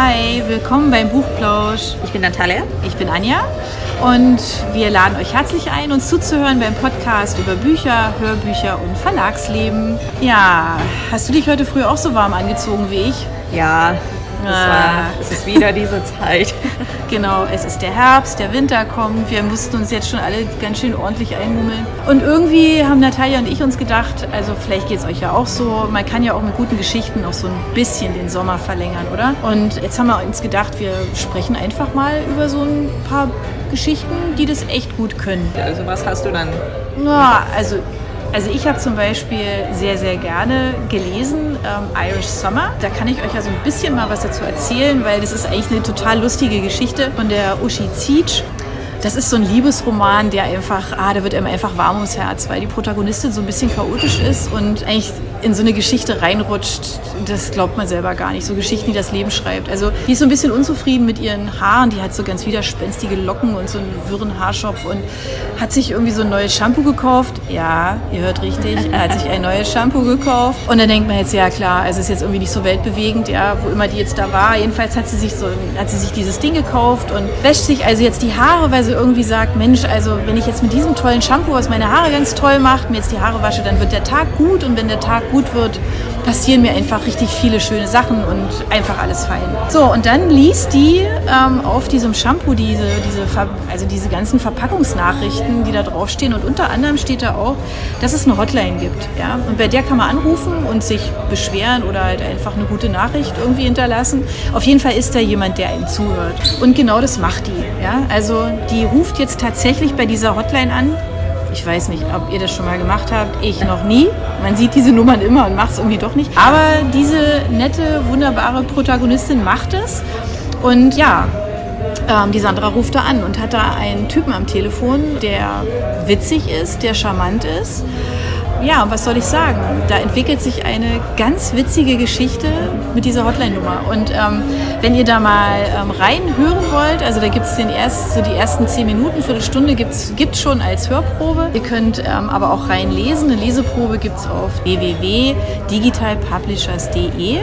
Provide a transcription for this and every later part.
Hi, willkommen beim Buchplausch. Ich bin Natalia. Ich bin Anja und wir laden euch herzlich ein, uns zuzuhören beim Podcast über Bücher, Hörbücher und Verlagsleben. Ja, hast du dich heute früh auch so warm angezogen wie ich? Ja, es, war, es ist wieder diese Zeit. Genau, es ist der Herbst, der Winter kommt. Wir mussten uns jetzt schon alle ganz schön ordentlich einmummeln. Und irgendwie haben Natalia und ich uns gedacht, also vielleicht geht es euch ja auch so, man kann ja auch mit guten Geschichten auch so ein bisschen den Sommer verlängern, oder? Und jetzt haben wir uns gedacht, wir sprechen einfach mal über so ein paar Geschichten, die das echt gut können. Also was hast du dann? Na, also also ich habe zum Beispiel sehr, sehr gerne gelesen ähm, Irish Summer. Da kann ich euch ja so ein bisschen mal was dazu erzählen, weil das ist eigentlich eine total lustige Geschichte von der Uschi Zietsch. Das ist so ein Liebesroman, der einfach, ah, da wird einem einfach warm ums Herz, weil die Protagonistin so ein bisschen chaotisch ist und eigentlich in so eine Geschichte reinrutscht, das glaubt man selber gar nicht. So Geschichten, die das Leben schreibt. Also die ist so ein bisschen unzufrieden mit ihren Haaren. Die hat so ganz widerspenstige Locken und so einen wirren Haarschopf und hat sich irgendwie so ein neues Shampoo gekauft. Ja, ihr hört richtig. Er hat sich ein neues Shampoo gekauft. Und dann denkt man jetzt, ja klar, also es ist jetzt irgendwie nicht so weltbewegend, ja, wo immer die jetzt da war. Jedenfalls hat sie sich so, hat sie sich dieses Ding gekauft und wäscht sich also jetzt die Haare, weil sie irgendwie sagt, Mensch, also wenn ich jetzt mit diesem tollen Shampoo, was meine Haare ganz toll macht, mir jetzt die Haare wasche, dann wird der Tag gut und wenn der Tag gut wird, passieren mir einfach richtig viele schöne Sachen und einfach alles fein. So, und dann liest die ähm, auf diesem Shampoo diese, diese, also diese ganzen Verpackungsnachrichten, die da draufstehen. Und unter anderem steht da auch, dass es eine Hotline gibt. Ja? Und bei der kann man anrufen und sich beschweren oder halt einfach eine gute Nachricht irgendwie hinterlassen. Auf jeden Fall ist da jemand, der ihm zuhört. Und genau das macht die. Ja? Also die ruft jetzt tatsächlich bei dieser Hotline an ich weiß nicht, ob ihr das schon mal gemacht habt. Ich noch nie. Man sieht diese Nummern immer und macht es irgendwie doch nicht. Aber diese nette, wunderbare Protagonistin macht es. Und ja, ähm, die Sandra ruft da an und hat da einen Typen am Telefon, der witzig ist, der charmant ist ja, was soll ich sagen? Da entwickelt sich eine ganz witzige Geschichte mit dieser Hotline-Nummer. Und ähm, wenn ihr da mal ähm, reinhören wollt, also da gibt es erst, so die ersten zehn Minuten, Viertelstunde gibt es schon als Hörprobe. Ihr könnt ähm, aber auch reinlesen. Eine Leseprobe gibt es auf www.digitalpublishers.de.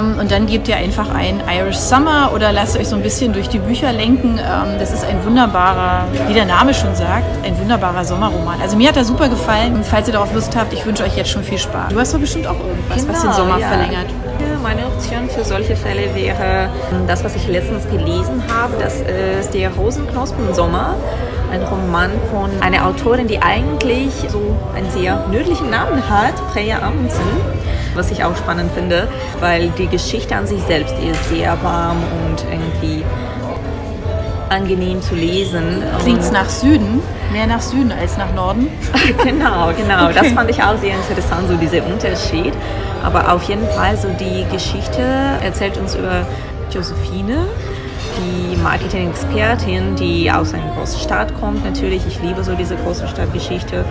Ähm, und dann gebt ihr einfach ein Irish Summer oder lasst euch so ein bisschen durch die Bücher lenken. Ähm, das ist ein wunderbarer, wie der Name schon sagt, ein wunderbarer Sommerroman. Also mir hat er super gefallen. Falls ihr darauf Lust habt, ich wünsche euch jetzt schon viel Spaß. Du hast doch bestimmt auch irgendwas, genau, was den Sommer ja. verlängert. Meine Option für solche Fälle wäre das, was ich letztens gelesen habe. Das ist der Rosenknospen Sommer. Ein Roman von einer Autorin, die eigentlich so einen sehr nördlichen Namen hat, Freya Amundsen. Was ich auch spannend finde, weil die Geschichte an sich selbst ist sehr warm und irgendwie angenehm zu lesen. Klingt nach Süden? Mehr nach Süden als nach Norden? genau, genau. Okay. Das fand ich auch sehr interessant, so dieser Unterschied. Aber auf jeden Fall, so die Geschichte erzählt uns über Josephine, die Marketing-Expertin, die aus einer großen Stadt kommt. Natürlich, ich liebe so diese große Stadtgeschichte.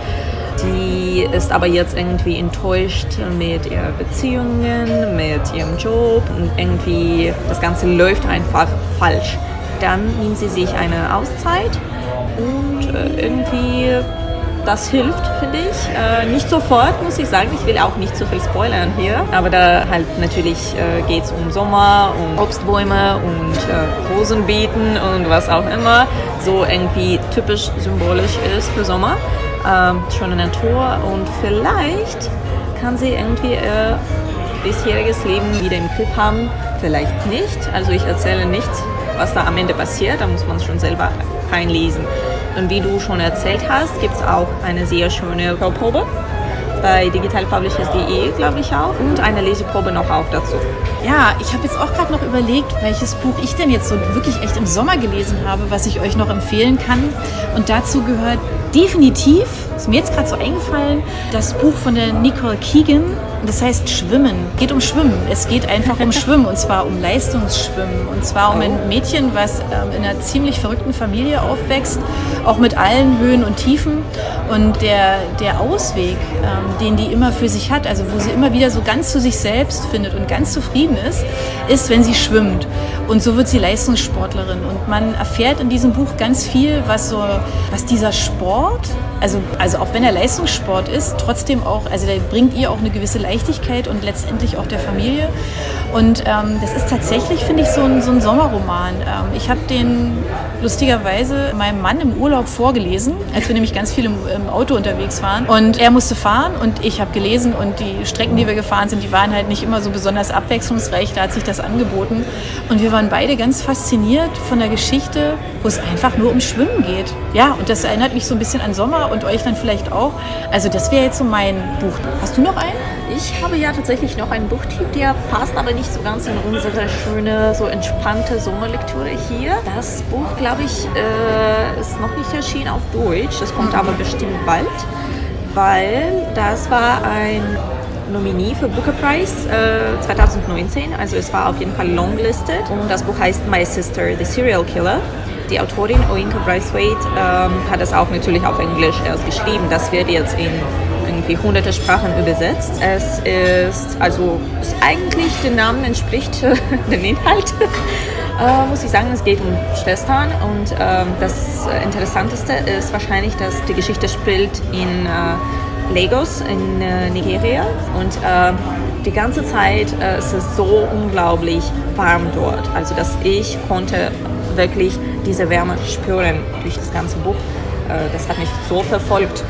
Die ist aber jetzt irgendwie enttäuscht mit ihren Beziehungen, mit ihrem Job und irgendwie das Ganze läuft einfach falsch. Dann nimmt sie sich eine Auszeit und äh, irgendwie das hilft, finde ich. Äh, nicht sofort, muss ich sagen. Ich will auch nicht zu viel spoilern hier. Aber da halt natürlich äh, geht es um Sommer, um Obstbäume und äh, Rosenbeeten und was auch immer. So irgendwie typisch symbolisch ist für Sommer. Ähm, schöne Natur und vielleicht kann sie irgendwie ihr bisheriges Leben wieder im Griff haben. Vielleicht nicht. Also ich erzähle nichts was da am Ende passiert. Da muss man schon selber reinlesen. Und wie du schon erzählt hast, gibt es auch eine sehr schöne Hörprobe bei digitalpublishers.de, glaube ich auch. Und eine Leseprobe noch auch dazu. Ja, ich habe jetzt auch gerade noch überlegt, welches Buch ich denn jetzt so wirklich echt im Sommer gelesen habe, was ich euch noch empfehlen kann. Und dazu gehört definitiv, ist mir jetzt gerade so eingefallen, das Buch von der Nicole Keegan. Das heißt Schwimmen. Geht um Schwimmen. Es geht einfach um Schwimmen und zwar um Leistungsschwimmen. Und zwar um ein Mädchen, was ähm, in einer ziemlich verrückten Familie aufwächst, auch mit allen Höhen und Tiefen. Und der, der Ausweg, ähm, den die immer für sich hat, also wo sie immer wieder so ganz zu sich selbst findet und ganz zufrieden ist, ist, wenn sie schwimmt. Und so wird sie Leistungssportlerin. Und man erfährt in diesem Buch ganz viel, was so, was dieser Sport, also, also auch wenn er Leistungssport ist, trotzdem auch, also der bringt ihr auch eine gewisse Leichtigkeit und letztendlich auch der Familie. Und ähm, das ist tatsächlich, finde ich, so ein, so ein Sommerroman. Ähm, ich habe den lustigerweise meinem Mann im Urlaub vorgelesen, als wir nämlich ganz viel im, im Auto unterwegs waren. Und er musste fahren und ich habe gelesen und die Strecken, die wir gefahren sind, die waren halt nicht immer so besonders abwechslungsreich. Da hat sich das angeboten. Und wir waren beide ganz fasziniert von der Geschichte, wo es einfach nur um Schwimmen geht. Ja, und das erinnert mich so ein bisschen an Sommer und euch dann vielleicht auch. Also das wäre jetzt so mein Buch. Hast du noch einen? Ich habe ja tatsächlich noch einen Buchtyp, der passt aber nicht so ganz in unsere schöne, so entspannte Sommerlektüre hier. Das Buch, glaube ich, äh, ist noch nicht erschienen auf Deutsch. Das kommt aber bestimmt bald, weil das war ein Nominee für Booker Prize äh, 2019. Also es war auf jeden Fall longlisted. Und das Buch heißt My Sister, The Serial Killer. Die Autorin Oinka Braithwaite ähm, hat es auch natürlich auf Englisch erst geschrieben. Das wird jetzt in irgendwie hunderte Sprachen übersetzt. Es ist, also es eigentlich den Namen entspricht dem Inhalt. Äh, muss ich sagen, es geht um Schwestern und äh, das Interessanteste ist wahrscheinlich, dass die Geschichte spielt in äh, Lagos in äh, Nigeria und äh, die ganze Zeit äh, ist es so unglaublich warm dort. Also dass ich konnte wirklich diese Wärme spüren durch das ganze Buch. das hat mich so verfolgt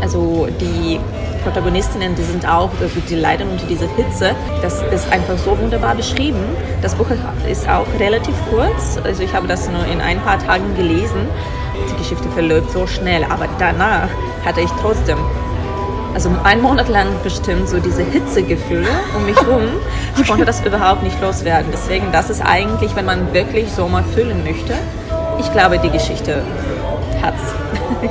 also die Protagonistinnen, die sind auch, die leiden unter dieser Hitze. Das ist einfach so wunderbar beschrieben. Das Buch ist auch relativ kurz. Also ich habe das nur in ein paar Tagen gelesen. Die Geschichte verläuft so schnell, aber danach hatte ich trotzdem also einen Monat lang bestimmt so diese Hitzegefühle um mich herum. Ich konnte das überhaupt nicht loswerden. Deswegen, das ist eigentlich, wenn man wirklich Sommer füllen möchte, ich glaube, die Geschichte hat's.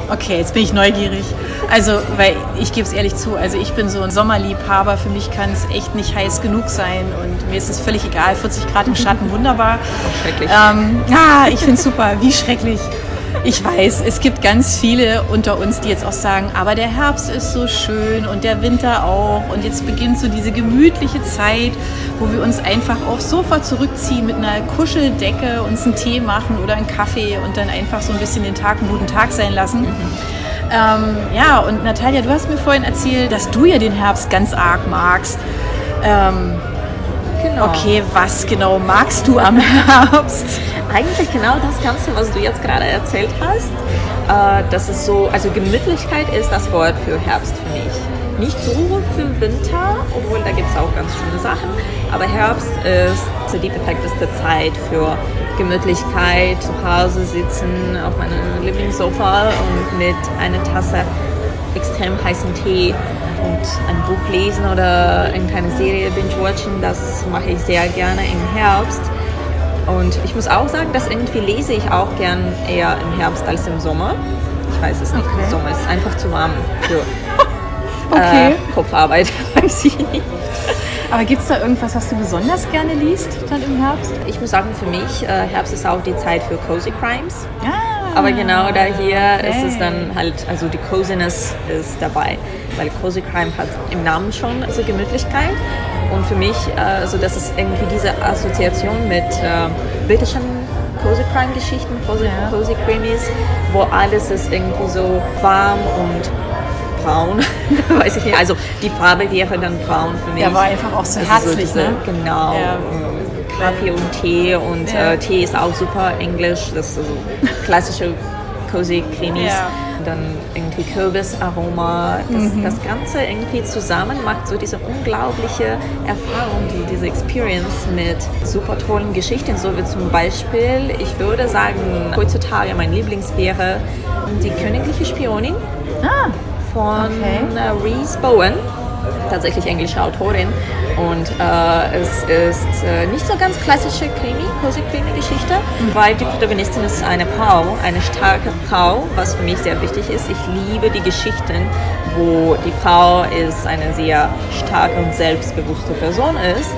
Okay, jetzt bin ich neugierig. Also, weil ich gebe es ehrlich zu, also ich bin so ein Sommerliebhaber. Für mich kann es echt nicht heiß genug sein und mir ist es völlig egal. 40 Grad im Schatten, wunderbar. Oh, schrecklich. Ähm, ah, ich finde es super. Wie schrecklich. Ich weiß, es gibt ganz viele unter uns, die jetzt auch sagen, aber der Herbst ist so schön und der Winter auch. Und jetzt beginnt so diese gemütliche Zeit, wo wir uns einfach aufs Sofa zurückziehen mit einer Kuscheldecke, uns einen Tee machen oder einen Kaffee und dann einfach so ein bisschen den Tag einen guten Tag sein lassen. Mhm. Ähm, ja, und Natalia, du hast mir vorhin erzählt, dass du ja den Herbst ganz arg magst. Ähm, genau. Okay, was genau magst du am Herbst? eigentlich genau das Ganze, was du jetzt gerade erzählt hast. Äh, das ist so, also Gemütlichkeit ist das Wort für Herbst für mich. Nicht so für Winter, obwohl da gibt es auch ganz schöne Sachen. Aber Herbst ist die perfekteste Zeit für Gemütlichkeit, zu Hause sitzen auf meinem Lieblingssofa und mit einer Tasse extrem heißen Tee und ein Buch lesen oder irgendeine Serie binge-watchen. Das mache ich sehr gerne im Herbst. Und ich muss auch sagen, dass irgendwie lese ich auch gern eher im Herbst als im Sommer. Ich weiß es nicht. Okay. Sommer ist einfach zu warm für okay. äh, Kopfarbeit, weiß ich nicht. Aber gibt es da irgendwas, was du besonders gerne liest dann im Herbst? Ich muss sagen, für mich, äh, Herbst ist auch die Zeit für Cozy Crimes. Ah, Aber genau da hier okay. ist es dann halt, also die Coziness ist dabei, weil Cozy Crime hat im Namen schon diese Gemütlichkeit. Und für mich, äh, also das ist irgendwie diese Assoziation mit äh, britischen Cozy Crime Geschichten, Cozy, ja. Cozy Creamies, wo alles ist irgendwie so warm und braun. Weiß ich nicht. Also die Farbe wäre dann braun für mich. Ja, war einfach auch so herzlich, so diese, ne? Genau. Ja. Kaffee und Tee und ja. äh, Tee ist auch super englisch. Das ist so klassische Cozy Creamies. Ja dann irgendwie Kürbisaroma. Das, mhm. das Ganze irgendwie zusammen macht so diese unglaubliche Erfahrung, die, diese Experience mit super tollen Geschichten. So wie zum Beispiel, ich würde sagen, heutzutage mein Lieblings wäre die königliche Spionin ah, von okay. Reese Bowen tatsächlich englische Autorin. Und äh, es ist äh, nicht so ganz klassische Krimi, Cozy Krimi-Geschichte, weil die Protagonistin ist eine Frau, eine starke Frau, was für mich sehr wichtig ist. Ich liebe die Geschichten, wo die Frau ist eine sehr starke und selbstbewusste Person ist.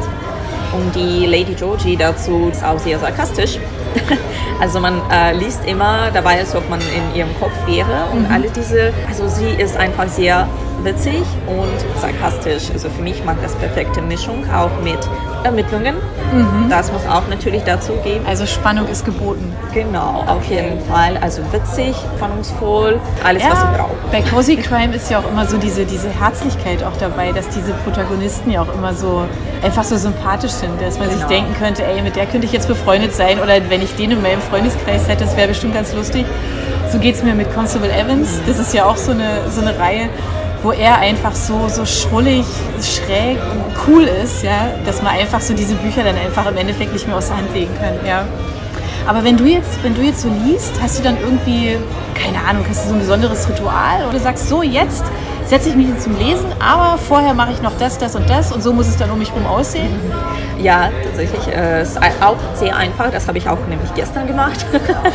Und die Lady Georgie dazu ist auch sehr sarkastisch. Also man äh, liest immer dabei, als ob man in ihrem Kopf wäre und mhm. alle diese, also sie ist einfach sehr witzig und sarkastisch. Also für mich macht das perfekte Mischung, auch mit Ermittlungen. Mhm. Das muss auch natürlich dazu geben. Also Spannung ist geboten. Genau, auf jeden Fall. Also witzig, spannungsvoll, alles, ja, was sie braucht. Bei Cozy Crime ist ja auch immer so diese, diese Herzlichkeit auch dabei, dass diese Protagonisten ja auch immer so einfach so sympathisch sind, dass man genau. sich denken könnte, ey, mit der könnte ich jetzt befreundet sein oder wenn ich den in meinem Freundeskreis hätte, das wäre bestimmt ganz lustig. So geht es mir mit Constable Evans. Das ist ja auch so eine, so eine Reihe, wo er einfach so, so schrullig, schräg und cool ist, ja, dass man einfach so diese Bücher dann einfach im Endeffekt nicht mehr aus der Hand legen kann. Ja. Aber wenn du jetzt, wenn du jetzt so liest, hast du dann irgendwie, keine Ahnung, hast du so ein besonderes Ritual oder sagst so, jetzt setze ich mich zum Lesen, aber vorher mache ich noch das, das und das und so muss es dann um mich herum aussehen? Ja, tatsächlich. Äh, ist auch sehr einfach. Das habe ich auch nämlich gestern gemacht.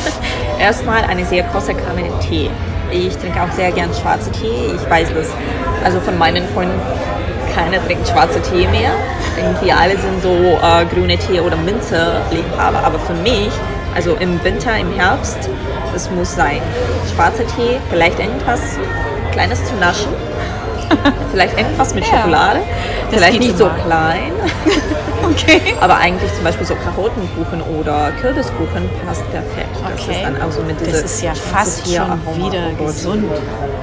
Erstmal eine sehr große Kanne Tee. Ich trinke auch sehr gern schwarze Tee. Ich weiß das, also von meinen Freunden, keiner trinkt schwarze Tee mehr. Irgendwie alle sind so äh, grüne Tee oder Minze-Liebhaber. Aber für mich, also im Winter, im Herbst, es muss sein. Schwarzer Tee, vielleicht irgendwas Kleines zu naschen. Vielleicht irgendwas mit Schokolade. Das Vielleicht nicht so klein. okay. Aber eigentlich zum Beispiel so Karottenkuchen oder Kürbiskuchen passt perfekt. Das okay. ist dann auch so mit Das ist ja fast schon wieder oh gesund.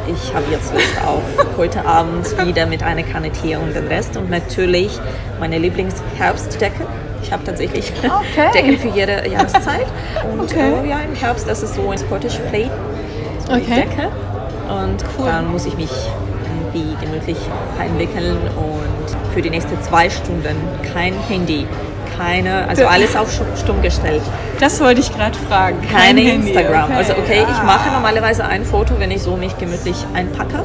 Ich habe jetzt Lust auf heute Abend wieder mit einer Kanne Tee und den Rest. Und natürlich meine Lieblingsherbstdecke. Ich habe tatsächlich okay. Decken für jede Jahreszeit. Und okay. oh, ja, im Herbst, das ist so ein Scottish Plate. So okay. Decke. Und cool. dann muss ich mich irgendwie gemütlich einwickeln und für die nächsten zwei Stunden kein Handy, keine, also alles auf stumm gestellt. Das wollte ich gerade fragen. Keine Instagram. Okay. Also okay, ich mache normalerweise ein Foto, wenn ich so mich gemütlich einpacke,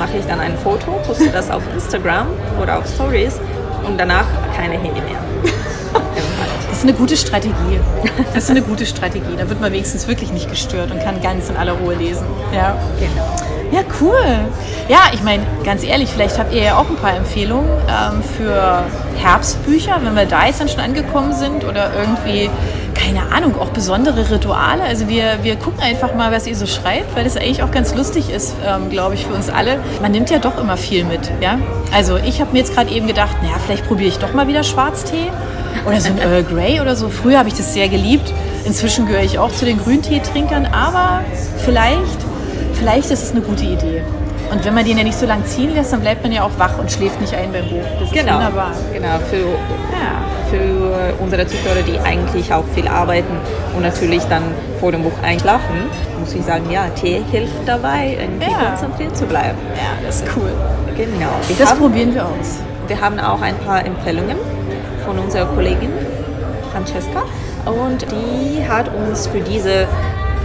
mache ich dann ein Foto, poste das auf Instagram oder auf Stories und danach keine Handy mehr. Das ist eine gute Strategie. Das ist eine gute Strategie. Da wird man wenigstens wirklich nicht gestört und kann ganz in aller Ruhe lesen. Ja, genau. Ja, cool. Ja, ich meine, ganz ehrlich, vielleicht habt ihr ja auch ein paar Empfehlungen ähm, für Herbstbücher, wenn wir da jetzt dann schon angekommen sind oder irgendwie, keine Ahnung, auch besondere Rituale. Also wir, wir gucken einfach mal, was ihr so schreibt, weil das eigentlich auch ganz lustig ist, ähm, glaube ich, für uns alle. Man nimmt ja doch immer viel mit, ja. Also ich habe mir jetzt gerade eben gedacht, naja, vielleicht probiere ich doch mal wieder Schwarztee oder so ein Earl Grey oder so. Früher habe ich das sehr geliebt. Inzwischen gehöre ich auch zu den Grünteetrinkern, aber vielleicht vielleicht ist es eine gute Idee. Und wenn man den ja nicht so lange ziehen lässt, dann bleibt man ja auch wach und schläft nicht ein beim Buch. Das genau, ist wunderbar. Genau, für, ja. für unsere Zuhörer, die eigentlich auch viel arbeiten und natürlich dann vor dem Buch einschlafen, muss ich sagen, ja, Tee hilft dabei, irgendwie ja. konzentriert zu bleiben. Ja, das ist cool. Genau. Wir das haben, probieren wir aus. Wir haben auch ein paar Empfehlungen von unserer Kollegin Francesca und die hat uns für diese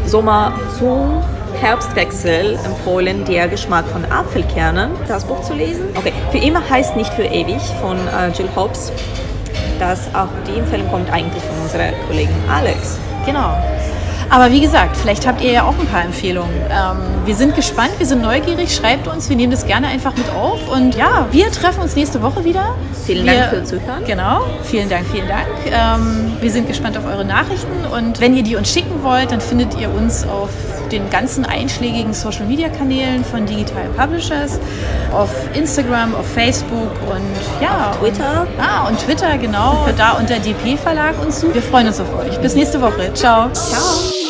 Sommer so Herbstwechsel empfohlen, der Geschmack von Apfelkernen, das Buch zu lesen. Okay, für immer heißt nicht für ewig von äh, Jill Hobbs. Das auch die Empfehlung kommt eigentlich von unserer Kollegin Alex. Genau. Aber wie gesagt, vielleicht habt ihr ja auch ein paar Empfehlungen. Ähm, wir sind gespannt, wir sind neugierig. Schreibt uns, wir nehmen das gerne einfach mit auf. Und ja, wir treffen uns nächste Woche wieder. Vielen wir, Dank für Zuhören. Genau, vielen Dank, vielen Dank. Ähm, wir sind gespannt auf eure Nachrichten. Und wenn ihr die uns schicken wollt, dann findet ihr uns auf den ganzen einschlägigen Social Media Kanälen von Digital Publishers, auf Instagram, auf Facebook und ja. Auf Twitter. Und, ah, und Twitter, genau. da unter DP Verlag und so. Wir freuen uns auf euch. Bis nächste Woche. Ciao. Ciao.